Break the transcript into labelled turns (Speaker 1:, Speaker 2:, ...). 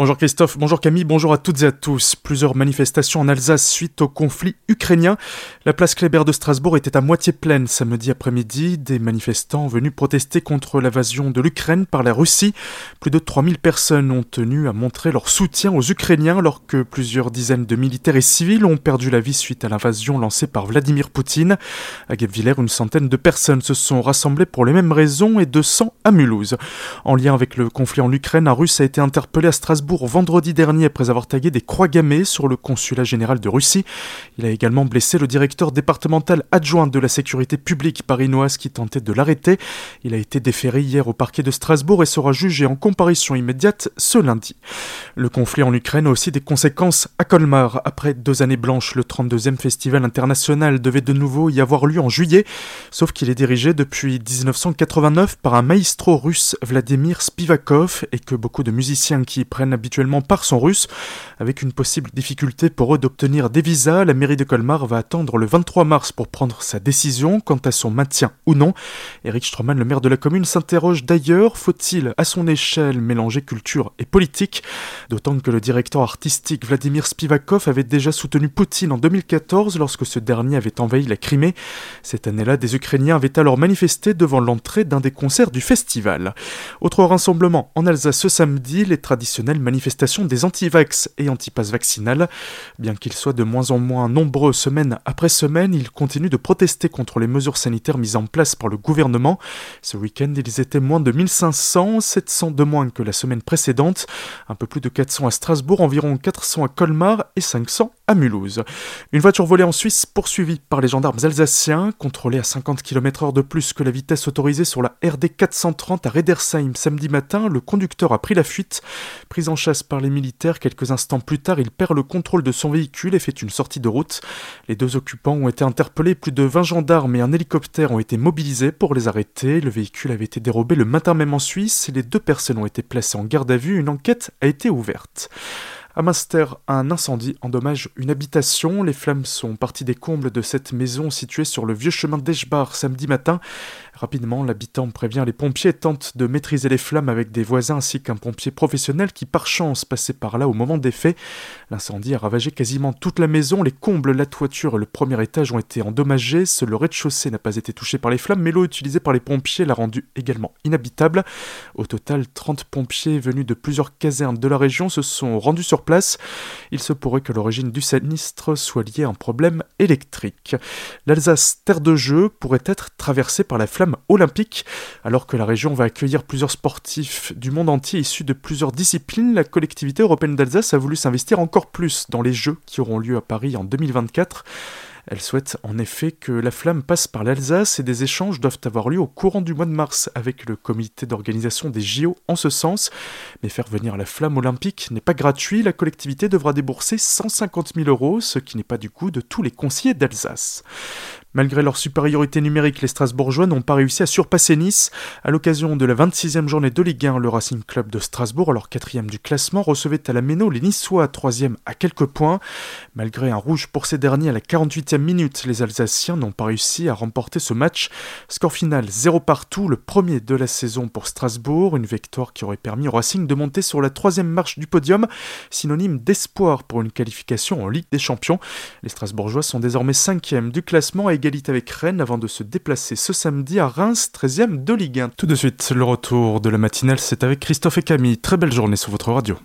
Speaker 1: Bonjour Christophe, bonjour Camille, bonjour à toutes et à tous. Plusieurs manifestations en Alsace suite au conflit ukrainien. La place Kléber de Strasbourg était à moitié pleine samedi après-midi. Des manifestants venus protester contre l'invasion de l'Ukraine par la Russie. Plus de 3000 personnes ont tenu à montrer leur soutien aux Ukrainiens alors que plusieurs dizaines de militaires et civils ont perdu la vie suite à l'invasion lancée par Vladimir Poutine. À Guebwiller, une centaine de personnes se sont rassemblées pour les mêmes raisons et 200 à Mulhouse. En lien avec le conflit en Ukraine, un russe a été interpellé à Strasbourg vendredi dernier après avoir tagué des croix gammées sur le consulat général de Russie. Il a également blessé le directeur départemental adjoint de la sécurité publique parinoise qui tentait de l'arrêter. Il a été déféré hier au parquet de Strasbourg et sera jugé en comparution immédiate ce lundi. Le conflit en Ukraine a aussi des conséquences à Colmar. Après deux années blanches, le 32e festival international devait de nouveau y avoir lieu en juillet, sauf qu'il est dirigé depuis 1989 par un maestro russe Vladimir Spivakov et que beaucoup de musiciens qui prennent habituellement par son russe. Avec une possible difficulté pour eux d'obtenir des visas, la mairie de Colmar va attendre le 23 mars pour prendre sa décision quant à son maintien ou non. Eric Stroman, le maire de la commune, s'interroge d'ailleurs, faut-il à son échelle mélanger culture et politique? D'autant que le directeur artistique Vladimir Spivakov avait déjà soutenu Poutine en 2014 lorsque ce dernier avait envahi la Crimée. Cette année-là, des Ukrainiens avaient alors manifesté devant l'entrée d'un des concerts du festival. Autre rassemblement en Alsace ce samedi, les traditionnels manifestation des anti-vax et anti-pass vaccinal. Bien qu'ils soient de moins en moins nombreux semaine après semaine, ils continuent de protester contre les mesures sanitaires mises en place par le gouvernement. Ce week-end, ils étaient moins de 1500, 700 de moins que la semaine précédente, un peu plus de 400 à Strasbourg, environ 400 à Colmar et 500 à Mulhouse. Une voiture volée en Suisse poursuivie par les gendarmes alsaciens, contrôlée à 50 km/h de plus que la vitesse autorisée sur la RD 430 à Redersheim samedi matin, le conducteur a pris la fuite. Pris en chasse par les militaires, quelques instants plus tard, il perd le contrôle de son véhicule et fait une sortie de route. Les deux occupants ont été interpellés, plus de 20 gendarmes et un hélicoptère ont été mobilisés pour les arrêter. Le véhicule avait été dérobé le matin même en Suisse les deux personnes ont été placées en garde à vue. Une enquête a été ouverte verte. À Munster, un incendie endommage une habitation. Les flammes sont parties des combles de cette maison située sur le vieux chemin d'Eschbar samedi matin. Rapidement, l'habitant prévient les pompiers tente de maîtriser les flammes avec des voisins ainsi qu'un pompier professionnel qui par chance passait par là au moment des faits. L'incendie a ravagé quasiment toute la maison, les combles, la toiture et le premier étage ont été endommagés. Le rez-de-chaussée n'a pas été touché par les flammes, mais l'eau utilisée par les pompiers l'a rendu également inhabitable. Au total, 30 pompiers venus de plusieurs casernes de la région se sont rendus place. Il se pourrait que l'origine du sinistre soit liée à un problème électrique. L'Alsace, terre de jeu, pourrait être traversée par la flamme olympique. Alors que la région va accueillir plusieurs sportifs du monde entier issus de plusieurs disciplines, la collectivité européenne d'Alsace a voulu s'investir encore plus dans les Jeux qui auront lieu à Paris en 2024. Elle souhaite en effet que la flamme passe par l'Alsace et des échanges doivent avoir lieu au courant du mois de mars avec le comité d'organisation des JO en ce sens. Mais faire venir la flamme olympique n'est pas gratuit, la collectivité devra débourser 150 000 euros, ce qui n'est pas du coup de tous les conseillers d'Alsace. Malgré leur supériorité numérique, les Strasbourgeois n'ont pas réussi à surpasser Nice. À l'occasion de la 26e journée de Ligue 1, le Racing Club de Strasbourg, alors quatrième du classement, recevait à la Méno les Niçois, troisième à quelques points. Malgré un rouge pour ces derniers à la 48e minute, les Alsaciens n'ont pas réussi à remporter ce match. Score final 0 partout, le premier de la saison pour Strasbourg, une victoire qui aurait permis au Racing de monter sur la troisième marche du podium, synonyme d'espoir pour une qualification en Ligue des Champions. Les Strasbourgeois sont désormais cinquième du classement et égalité avec Rennes avant de se déplacer ce samedi à Reims, 13e de Ligue 1. Tout de suite, le retour de la matinale, c'est avec Christophe et Camille. Très belle journée sur votre radio.